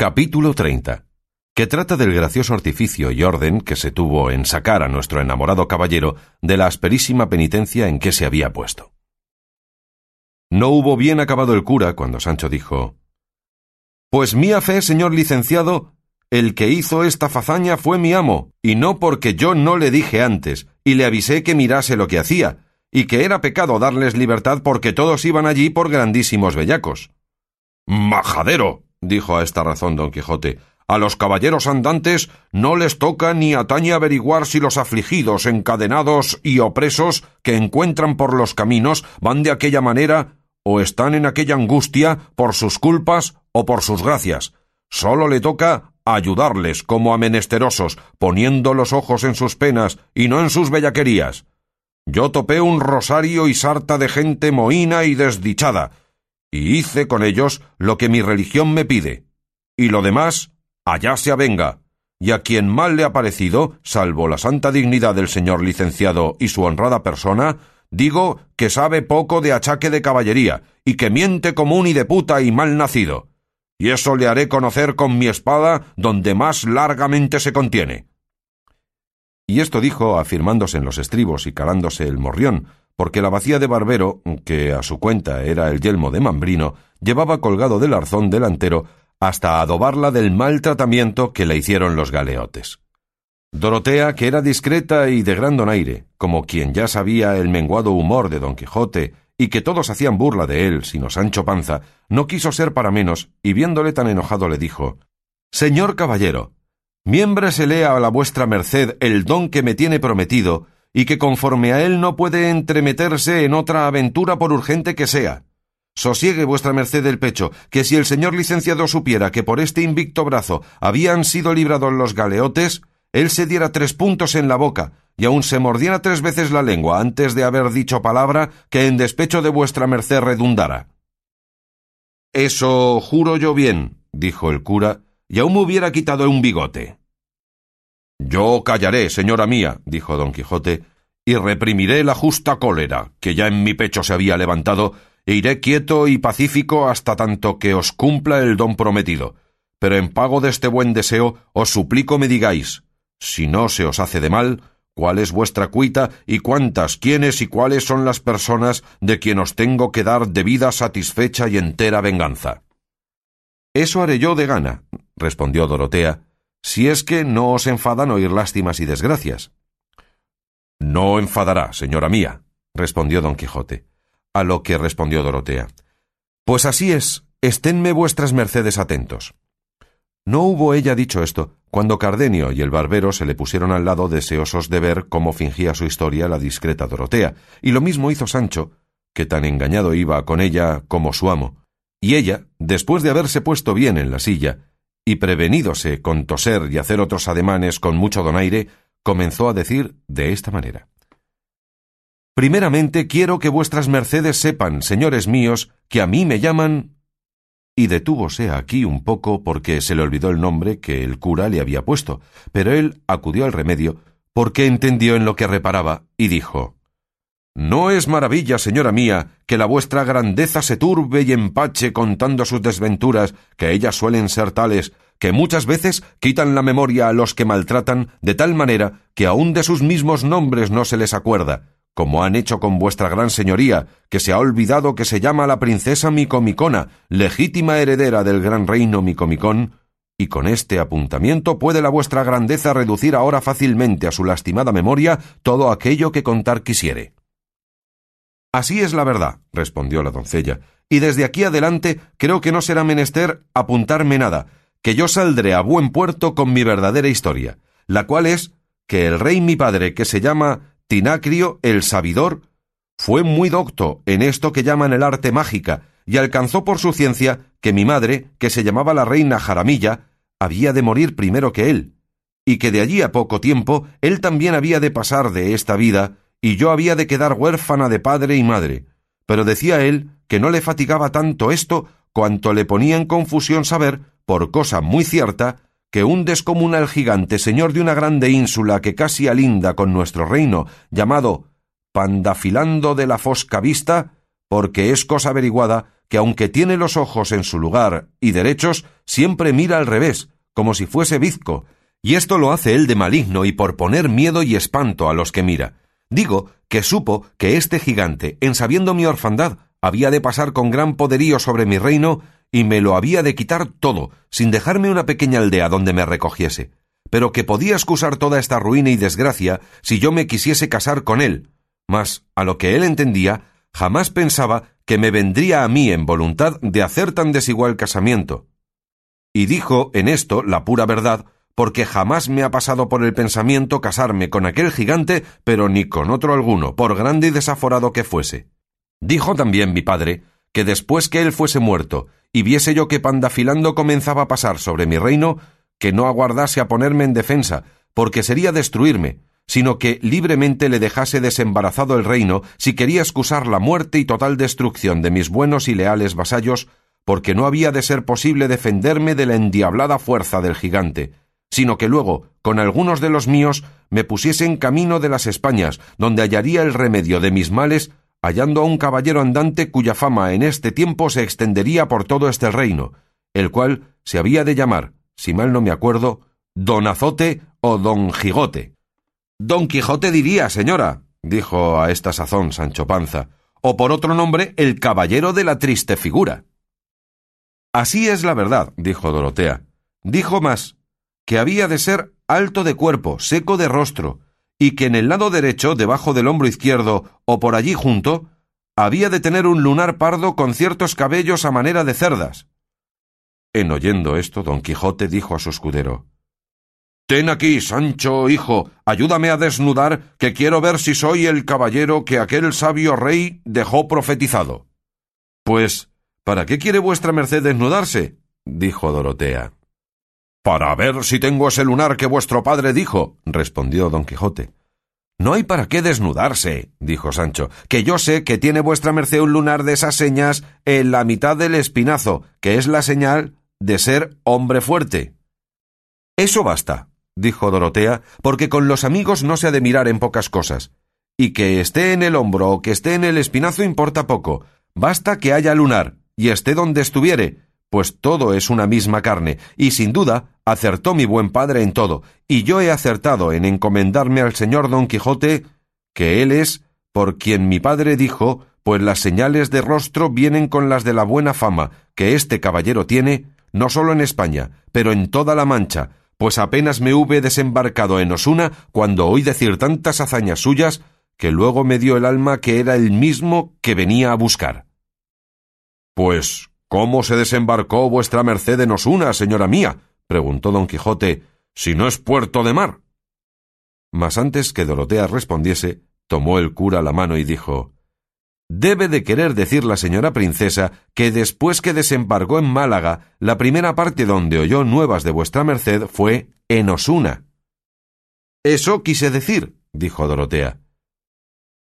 Capítulo 30. Que trata del gracioso artificio y orden que se tuvo en sacar a nuestro enamorado caballero de la asperísima penitencia en que se había puesto. No hubo bien acabado el cura cuando Sancho dijo Pues mía fe, señor licenciado, el que hizo esta fazaña fue mi amo, y no porque yo no le dije antes, y le avisé que mirase lo que hacía, y que era pecado darles libertad porque todos iban allí por grandísimos bellacos. Majadero, dijo a esta razón don Quijote, a los caballeros andantes no les toca ni atañe averiguar si los afligidos, encadenados y opresos que encuentran por los caminos van de aquella manera o están en aquella angustia por sus culpas o por sus gracias. Sólo le toca ayudarles como a menesterosos, poniendo los ojos en sus penas y no en sus bellaquerías. Yo topé un rosario y sarta de gente mohína y desdichada, y hice con ellos lo que mi religión me pide, y lo demás allá se avenga, y a quien mal le ha parecido, salvo la santa dignidad del señor licenciado y su honrada persona, digo que sabe poco de achaque de caballería, y que miente como un de puta y mal nacido, y eso le haré conocer con mi espada donde más largamente se contiene. Y esto dijo afirmándose en los estribos y calándose el morrión, porque la bacía de Barbero, que a su cuenta era el yelmo de Mambrino, llevaba colgado del arzón delantero hasta adobarla del mal tratamiento que le hicieron los galeotes. Dorotea, que era discreta y de gran donaire, como quien ya sabía el menguado humor de don Quijote y que todos hacían burla de él, sino Sancho Panza, no quiso ser para menos, y viéndole tan enojado le dijo Señor caballero, miémbresele a la vuestra merced el don que me tiene prometido, y que conforme a él no puede entremeterse en otra aventura por urgente que sea. Sosiegue vuestra merced el pecho, que si el señor licenciado supiera que por este invicto brazo habían sido librados los galeotes, él se diera tres puntos en la boca, y aun se mordiera tres veces la lengua antes de haber dicho palabra que en despecho de vuestra merced redundara. Eso juro yo bien, dijo el cura, y aún me hubiera quitado un bigote. Yo callaré, señora mía, dijo don Quijote, y reprimiré la justa cólera, que ya en mi pecho se había levantado, e iré quieto y pacífico hasta tanto que os cumpla el don prometido. Pero en pago de este buen deseo os suplico me digáis, si no se os hace de mal, cuál es vuestra cuita y cuántas, quiénes y cuáles son las personas de quien os tengo que dar debida satisfecha y entera venganza. Eso haré yo de gana, respondió Dorotea, si es que no os enfadan oír lástimas y desgracias. No enfadará, señora mía, respondió don Quijote. A lo que respondió Dorotea. Pues así es, esténme vuestras mercedes atentos. No hubo ella dicho esto, cuando Cardenio y el barbero se le pusieron al lado deseosos de ver cómo fingía su historia la discreta Dorotea, y lo mismo hizo Sancho, que tan engañado iba con ella como su amo. Y ella, después de haberse puesto bien en la silla, y prevenídose con toser y hacer otros ademanes con mucho donaire, comenzó a decir de esta manera. Primeramente quiero que vuestras mercedes sepan, señores míos, que a mí me llaman. Y detúvose aquí un poco porque se le olvidó el nombre que el cura le había puesto, pero él acudió al remedio porque entendió en lo que reparaba y dijo no es maravilla, señora mía, que la vuestra grandeza se turbe y empache contando sus desventuras, que ellas suelen ser tales, que muchas veces quitan la memoria a los que maltratan de tal manera que aun de sus mismos nombres no se les acuerda, como han hecho con vuestra gran señoría, que se ha olvidado que se llama la princesa Micomicona, legítima heredera del gran reino Micomicón, y con este apuntamiento puede la vuestra grandeza reducir ahora fácilmente a su lastimada memoria todo aquello que contar quisiere. Así es la verdad, respondió la doncella, y desde aquí adelante creo que no será menester apuntarme nada, que yo saldré a buen puerto con mi verdadera historia, la cual es que el rey mi padre, que se llama Tinacrio el Sabidor, fue muy docto en esto que llaman el arte mágica, y alcanzó por su ciencia que mi madre, que se llamaba la reina Jaramilla, había de morir primero que él, y que de allí a poco tiempo él también había de pasar de esta vida y yo había de quedar huérfana de padre y madre, pero decía él que no le fatigaba tanto esto cuanto le ponía en confusión saber, por cosa muy cierta, que un descomunal gigante señor de una grande ínsula que casi alinda con nuestro reino, llamado Pandafilando de la Fosca Vista, porque es cosa averiguada que aunque tiene los ojos en su lugar y derechos, siempre mira al revés, como si fuese bizco, y esto lo hace él de maligno y por poner miedo y espanto a los que mira. Digo que supo que este gigante, en sabiendo mi orfandad, había de pasar con gran poderío sobre mi reino y me lo había de quitar todo, sin dejarme una pequeña aldea donde me recogiese, pero que podía excusar toda esta ruina y desgracia si yo me quisiese casar con él. Mas, a lo que él entendía, jamás pensaba que me vendría a mí en voluntad de hacer tan desigual casamiento. Y dijo en esto la pura verdad, porque jamás me ha pasado por el pensamiento casarme con aquel gigante, pero ni con otro alguno, por grande y desaforado que fuese. Dijo también mi padre, que después que él fuese muerto, y viese yo que Pandafilando comenzaba a pasar sobre mi reino, que no aguardase a ponerme en defensa, porque sería destruirme, sino que libremente le dejase desembarazado el reino si quería excusar la muerte y total destrucción de mis buenos y leales vasallos, porque no había de ser posible defenderme de la endiablada fuerza del gigante, sino que luego, con algunos de los míos, me pusiese en camino de las Españas, donde hallaría el remedio de mis males, hallando a un caballero andante cuya fama en este tiempo se extendería por todo este reino, el cual se había de llamar, si mal no me acuerdo, Don Azote o Don Gigote. Don Quijote diría, señora, dijo a esta sazón Sancho Panza, o por otro nombre, el caballero de la triste figura. Así es la verdad, dijo Dorotea. Dijo más, que había de ser alto de cuerpo, seco de rostro, y que en el lado derecho, debajo del hombro izquierdo, o por allí junto, había de tener un lunar pardo con ciertos cabellos a manera de cerdas. En oyendo esto, don Quijote dijo a su escudero Ten aquí, Sancho, hijo, ayúdame a desnudar, que quiero ver si soy el caballero que aquel sabio rey dejó profetizado. Pues, ¿para qué quiere vuestra merced desnudarse? dijo Dorotea. Para ver si tengo ese lunar que vuestro padre dijo, respondió don Quijote. No hay para qué desnudarse, dijo Sancho, que yo sé que tiene vuestra merced un lunar de esas señas en la mitad del espinazo, que es la señal de ser hombre fuerte. Eso basta, dijo Dorotea, porque con los amigos no se ha de mirar en pocas cosas. Y que esté en el hombro o que esté en el espinazo importa poco. Basta que haya lunar, y esté donde estuviere, pues todo es una misma carne, y sin duda acertó mi buen padre en todo, y yo he acertado en encomendarme al señor Don Quijote, que él es por quien mi padre dijo, pues las señales de rostro vienen con las de la buena fama que este caballero tiene, no solo en España, pero en toda la Mancha, pues apenas me hube desembarcado en Osuna cuando oí decir tantas hazañas suyas que luego me dio el alma que era el mismo que venía a buscar. Pues, ¿cómo se desembarcó vuestra merced en Osuna, señora mía? preguntó don Quijote, si no es puerto de mar. Mas antes que Dorotea respondiese, tomó el cura la mano y dijo Debe de querer decir la señora princesa que después que desembarcó en Málaga, la primera parte donde oyó nuevas de vuestra merced fue en Osuna. Eso quise decir, dijo Dorotea.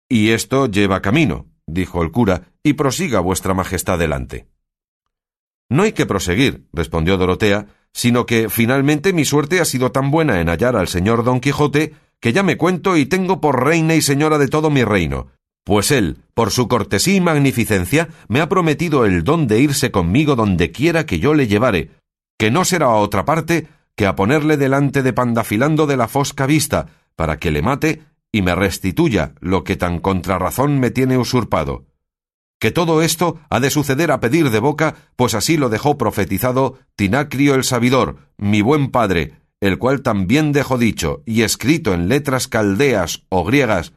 Y esto lleva camino, dijo el cura, y prosiga vuestra majestad delante. No hay que proseguir, respondió Dorotea, sino que finalmente mi suerte ha sido tan buena en hallar al señor Don Quijote que ya me cuento y tengo por reina y señora de todo mi reino, pues él, por su cortesía y magnificencia, me ha prometido el don de irse conmigo donde quiera que yo le llevare, que no será a otra parte que a ponerle delante de Pandafilando de la fosca vista, para que le mate y me restituya lo que tan contrarrazón me tiene usurpado. Que todo esto ha de suceder a pedir de boca, pues así lo dejó profetizado Tinacrio el sabidor, mi buen padre, el cual también dejó dicho y escrito en letras caldeas o griegas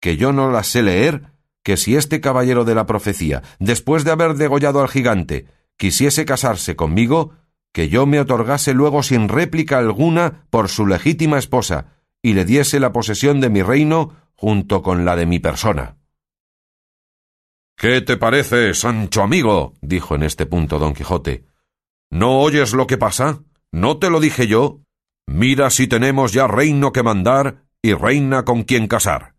que yo no las sé leer, que si este caballero de la profecía, después de haber degollado al gigante, quisiese casarse conmigo, que yo me otorgase luego sin réplica alguna por su legítima esposa, y le diese la posesión de mi reino junto con la de mi persona. ¿Qué te parece, Sancho amigo? dijo en este punto don Quijote. ¿No oyes lo que pasa? ¿No te lo dije yo? Mira si tenemos ya reino que mandar y reina con quien casar.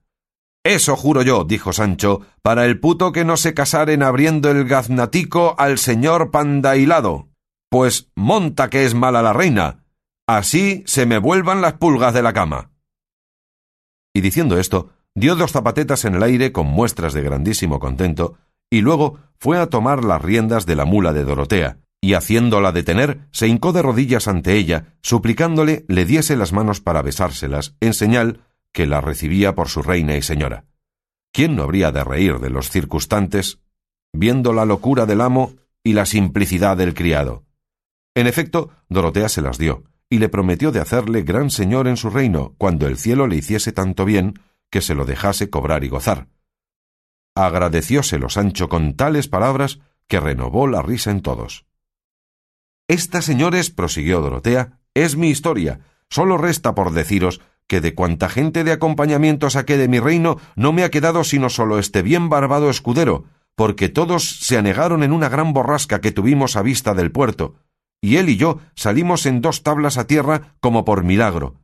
Eso juro yo, dijo Sancho, para el puto que no se casaren abriendo el gaznatico al señor pandailado. Pues monta que es mala la reina. Así se me vuelvan las pulgas de la cama. Y diciendo esto, dio dos zapatetas en el aire con muestras de grandísimo contento, y luego fue a tomar las riendas de la mula de Dorotea, y haciéndola detener, se hincó de rodillas ante ella, suplicándole le diese las manos para besárselas, en señal que la recibía por su reina y señora. ¿Quién no habría de reír de los circunstantes viendo la locura del amo y la simplicidad del criado? En efecto, Dorotea se las dio, y le prometió de hacerle gran señor en su reino, cuando el cielo le hiciese tanto bien que se lo dejase cobrar y gozar. Agradecióselo Sancho con tales palabras que renovó la risa en todos. Esta, señores, prosiguió Dorotea, es mi historia. Solo resta por deciros que de cuanta gente de acompañamiento saqué de mi reino no me ha quedado sino solo este bien barbado escudero, porque todos se anegaron en una gran borrasca que tuvimos a vista del puerto, y él y yo salimos en dos tablas a tierra como por milagro.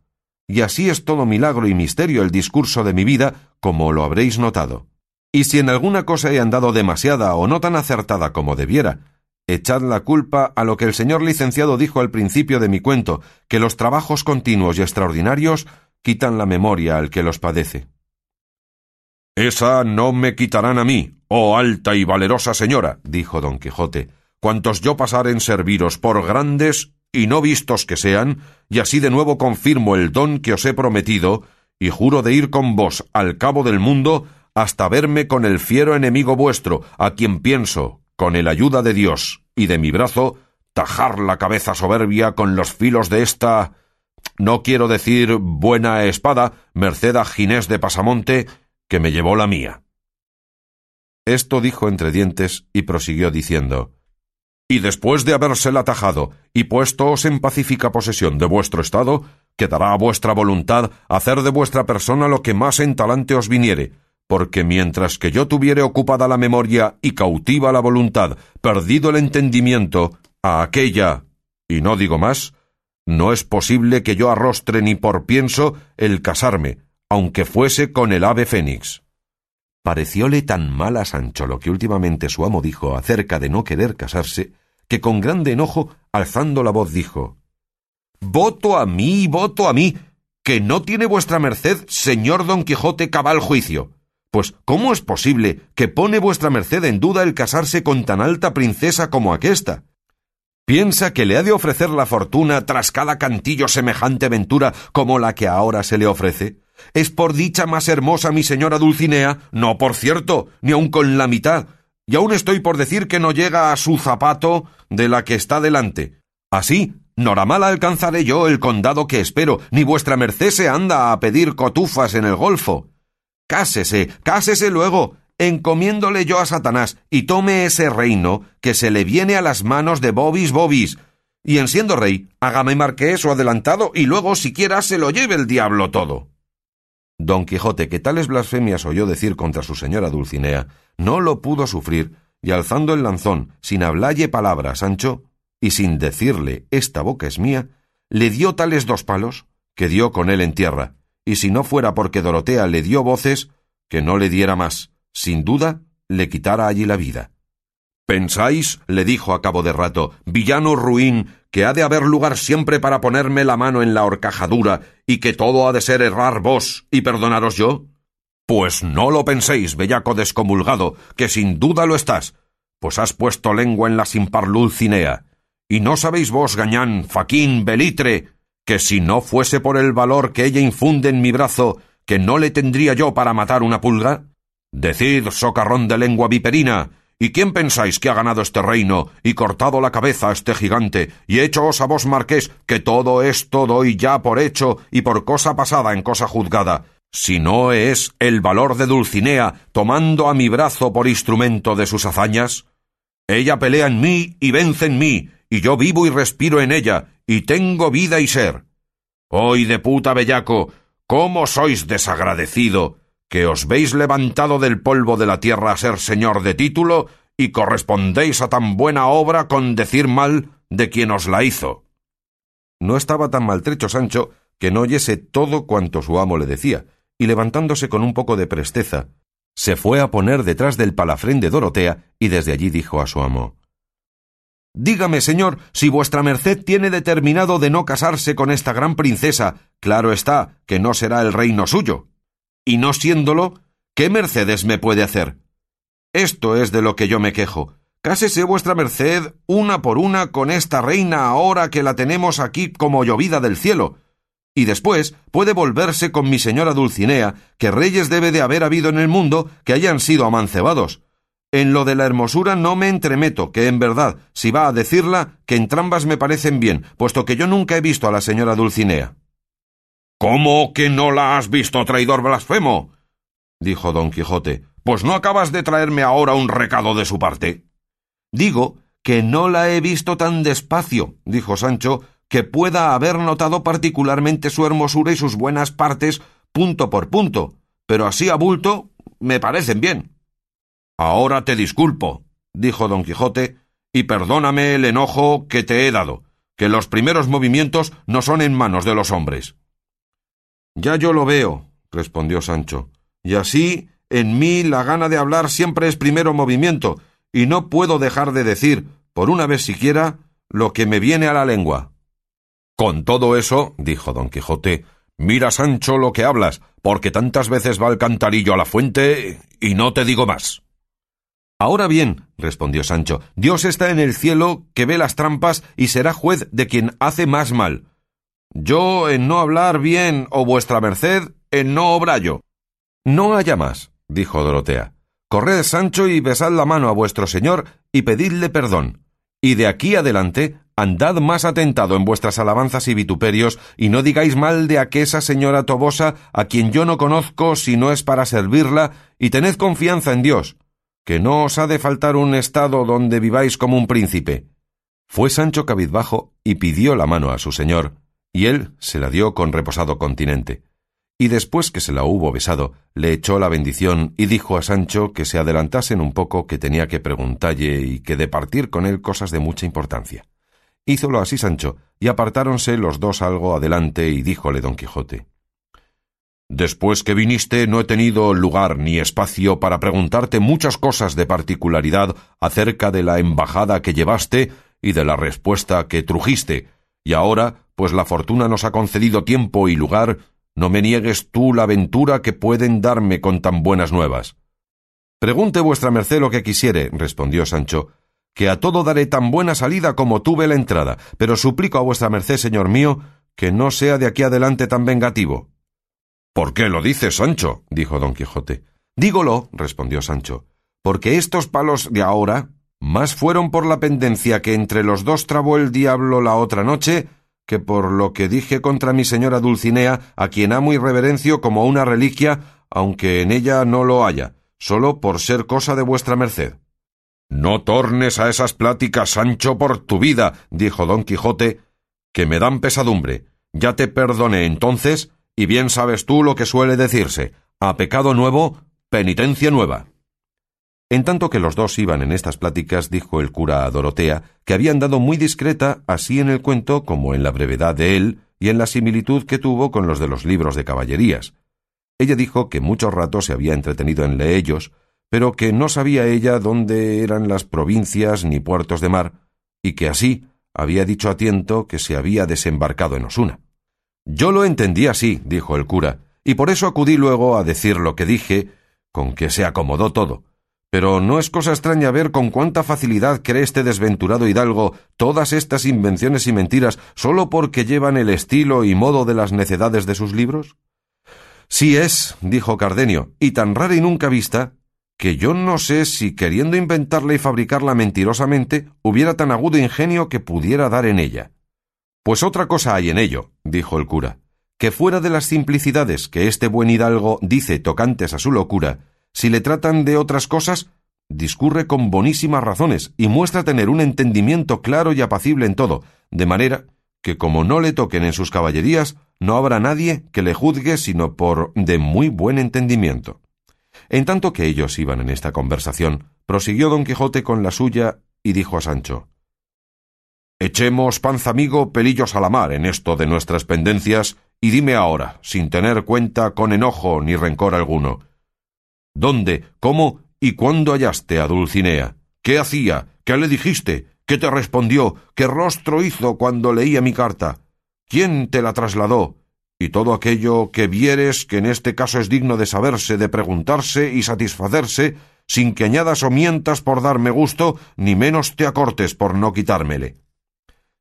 Y así es todo milagro y misterio el discurso de mi vida, como lo habréis notado. Y si en alguna cosa he andado demasiada o no tan acertada como debiera, echad la culpa a lo que el señor licenciado dijo al principio de mi cuento, que los trabajos continuos y extraordinarios quitan la memoria al que los padece. Esa no me quitarán a mí, oh alta y valerosa señora, dijo don Quijote, cuantos yo pasar en serviros por grandes y no vistos que sean, y así de nuevo confirmo el don que os he prometido, y juro de ir con vos al cabo del mundo hasta verme con el fiero enemigo vuestro, a quien pienso, con el ayuda de Dios y de mi brazo, tajar la cabeza soberbia con los filos de esta no quiero decir buena espada, merced a Ginés de Pasamonte, que me llevó la mía. Esto dijo entre dientes y prosiguió diciendo Y después de habérsela tajado y puestoos en pacífica posesión de vuestro estado, quedará a vuestra voluntad hacer de vuestra persona lo que más en talante os viniere, porque mientras que yo tuviere ocupada la memoria y cautiva la voluntad, perdido el entendimiento, a aquella, y no digo más, no es posible que yo arrostre ni por pienso el casarme, aunque fuese con el ave fénix. Parecióle tan mal a Sancho lo que últimamente su amo dijo acerca de no querer casarse, que con grande enojo, alzando la voz, dijo Voto a mí, voto a mí, que no tiene vuestra merced, señor don Quijote, cabal juicio. Pues, ¿cómo es posible que pone vuestra merced en duda el casarse con tan alta princesa como aquesta? ¿Piensa que le ha de ofrecer la fortuna tras cada cantillo semejante ventura como la que ahora se le ofrece? ¿Es por dicha más hermosa mi señora Dulcinea? No, por cierto, ni aun con la mitad. Y aún estoy por decir que no llega a su zapato de la que está delante. Así, noramal alcanzaré yo el condado que espero, ni vuestra merced se anda a pedir cotufas en el golfo. Cásese, cásese luego, encomiéndole yo a Satanás y tome ese reino que se le viene a las manos de Bobis Bobis, y en siendo rey, hágame marqués o adelantado y luego siquiera se lo lleve el diablo todo. Don Quijote, que tales blasfemias oyó decir contra su señora Dulcinea, no lo pudo sufrir, y alzando el lanzón, sin hablalle palabra a Sancho, y sin decirle esta boca es mía, le dio tales dos palos, que dio con él en tierra, y si no fuera porque Dorotea le dio voces, que no le diera más, sin duda, le quitara allí la vida. ¿Pensáis, le dijo a cabo de rato, villano ruin, que ha de haber lugar siempre para ponerme la mano en la horcajadura y que todo ha de ser errar vos y perdonaros yo? Pues no lo penséis, bellaco descomulgado, que sin duda lo estás, pues has puesto lengua en la sin Cinea. Y no sabéis vos, gañán, faquín, belitre, que si no fuese por el valor que ella infunde en mi brazo, que no le tendría yo para matar una pulga? Decid, socarrón de lengua viperina, ¿y quién pensáis que ha ganado este reino y cortado la cabeza a este gigante y hechoos a vos, marqués, que todo esto doy ya por hecho y por cosa pasada en cosa juzgada? Si no es el valor de Dulcinea tomando a mi brazo por instrumento de sus hazañas? Ella pelea en mí y vence en mí, y yo vivo y respiro en ella, y tengo vida y ser. Hoy de puta bellaco, ¿cómo sois desagradecido? Que os veis levantado del polvo de la tierra a ser señor de título y correspondéis a tan buena obra con decir mal de quien os la hizo. No estaba tan maltrecho Sancho que no oyese todo cuanto su amo le decía, y levantándose con un poco de presteza, se fue a poner detrás del palafrén de Dorotea y desde allí dijo a su amo Dígame, señor, si vuestra merced tiene determinado de no casarse con esta gran princesa, claro está que no será el reino suyo y no siéndolo, ¿qué mercedes me puede hacer? Esto es de lo que yo me quejo. Cásese vuestra merced una por una con esta reina ahora que la tenemos aquí como llovida del cielo. Y después puede volverse con mi señora Dulcinea, que reyes debe de haber habido en el mundo que hayan sido amancebados. En lo de la hermosura no me entremeto, que en verdad, si va a decirla, que entrambas me parecen bien, puesto que yo nunca he visto a la señora Dulcinea. ¿Cómo que no la has visto, traidor blasfemo? dijo don Quijote. Pues no acabas de traerme ahora un recado de su parte. Digo que no la he visto tan despacio, dijo Sancho, que pueda haber notado particularmente su hermosura y sus buenas partes punto por punto, pero así a bulto me parecen bien. Ahora te disculpo, dijo don Quijote, y perdóname el enojo que te he dado, que los primeros movimientos no son en manos de los hombres. Ya yo lo veo, respondió Sancho, y así en mí la gana de hablar siempre es primero movimiento, y no puedo dejar de decir, por una vez siquiera, lo que me viene a la lengua. Con todo eso, dijo don Quijote, mira, Sancho, lo que hablas, porque tantas veces va el cantarillo a la fuente y no te digo más. Ahora bien, respondió Sancho, Dios está en el cielo que ve las trampas y será juez de quien hace más mal. Yo en no hablar bien o vuestra merced en no obrallo. No haya más, dijo Dorotea. Corred, Sancho, y besad la mano a vuestro señor y pedidle perdón. Y de aquí adelante andad más atentado en vuestras alabanzas y vituperios, y no digáis mal de aquella señora Tobosa, a quien yo no conozco si no es para servirla, y tened confianza en Dios, que no os ha de faltar un estado donde viváis como un príncipe. Fue Sancho cabizbajo y pidió la mano a su señor, y él se la dio con reposado continente y después que se la hubo besado, le echó la bendición y dijo a Sancho que se adelantasen un poco que tenía que preguntalle y que de partir con él cosas de mucha importancia. Hízolo así Sancho, y apartáronse los dos algo adelante y díjole don Quijote Después que viniste no he tenido lugar ni espacio para preguntarte muchas cosas de particularidad acerca de la embajada que llevaste y de la respuesta que trujiste, y ahora, pues la fortuna nos ha concedido tiempo y lugar, no me niegues tú la ventura que pueden darme con tan buenas nuevas. Pregunte vuestra merced lo que quisiere, respondió Sancho, que a todo daré tan buena salida como tuve la entrada, pero suplico a vuestra merced, señor mío, que no sea de aquí adelante tan vengativo. ¿Por qué lo dices, Sancho? dijo don Quijote. Dígolo, respondió Sancho, porque estos palos de ahora más fueron por la pendencia que entre los dos trabó el diablo la otra noche que por lo que dije contra mi señora Dulcinea, a quien amo y reverencio como una reliquia, aunque en ella no lo haya, solo por ser cosa de vuestra merced. No tornes a esas pláticas, Sancho, por tu vida, dijo don Quijote, que me dan pesadumbre. Ya te perdoné entonces, y bien sabes tú lo que suele decirse, a pecado nuevo, penitencia nueva. En tanto que los dos iban en estas pláticas, dijo el cura a Dorotea, que había andado muy discreta así en el cuento como en la brevedad de él y en la similitud que tuvo con los de los libros de caballerías. Ella dijo que mucho rato se había entretenido en leellos, pero que no sabía ella dónde eran las provincias ni puertos de mar, y que así había dicho a tiento que se había desembarcado en Osuna. Yo lo entendí así, dijo el cura, y por eso acudí luego a decir lo que dije, con que se acomodó todo pero no es cosa extraña ver con cuánta facilidad cree este desventurado hidalgo todas estas invenciones y mentiras sólo porque llevan el estilo y modo de las necedades de sus libros. Sí es, dijo Cardenio, y tan rara y nunca vista, que yo no sé si queriendo inventarla y fabricarla mentirosamente hubiera tan agudo ingenio que pudiera dar en ella. Pues otra cosa hay en ello, dijo el cura, que fuera de las simplicidades que este buen hidalgo dice tocantes a su locura, si le tratan de otras cosas, discurre con bonísimas razones y muestra tener un entendimiento claro y apacible en todo, de manera que como no le toquen en sus caballerías, no habrá nadie que le juzgue sino por de muy buen entendimiento. En tanto que ellos iban en esta conversación, prosiguió don Quijote con la suya y dijo a Sancho Echemos, panza amigo, pelillos a la mar en esto de nuestras pendencias, y dime ahora, sin tener cuenta con enojo ni rencor alguno, ¿Dónde, cómo y cuándo hallaste a Dulcinea? ¿Qué hacía? ¿Qué le dijiste? ¿Qué te respondió? ¿Qué rostro hizo cuando leía mi carta? ¿Quién te la trasladó? Y todo aquello que vieres que en este caso es digno de saberse, de preguntarse y satisfacerse, sin que añadas o mientas por darme gusto, ni menos te acortes por no quitármele.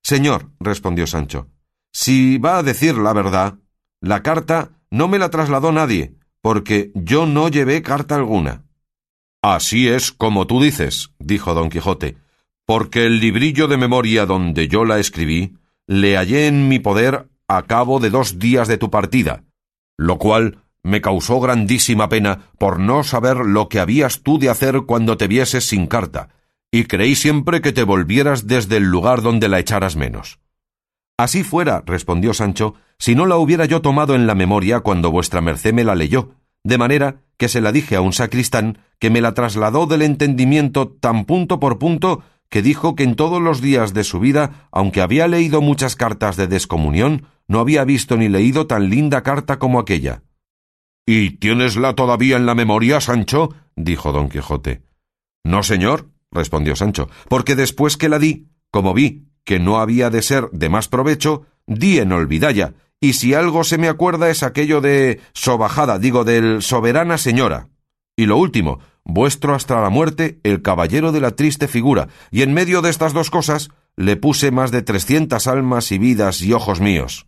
Señor, respondió Sancho, si va a decir la verdad, la carta no me la trasladó nadie, porque yo no llevé carta alguna. Así es como tú dices, dijo don Quijote, porque el librillo de memoria donde yo la escribí, le hallé en mi poder a cabo de dos días de tu partida, lo cual me causó grandísima pena por no saber lo que habías tú de hacer cuando te vieses sin carta, y creí siempre que te volvieras desde el lugar donde la echaras menos. Así fuera, respondió Sancho, si no la hubiera yo tomado en la memoria cuando vuestra merced me la leyó, de manera que se la dije a un sacristán que me la trasladó del entendimiento tan punto por punto que dijo que en todos los días de su vida, aunque había leído muchas cartas de descomunión, no había visto ni leído tan linda carta como aquella. ¿Y tienesla todavía en la memoria, Sancho? dijo don Quijote. No, señor, respondió Sancho, porque después que la di, como vi que no había de ser de más provecho, di en olvidalla, y si algo se me acuerda es aquello de sobajada, digo, del soberana señora. Y lo último, vuestro hasta la muerte, el caballero de la triste figura, y en medio de estas dos cosas le puse más de trescientas almas y vidas y ojos míos.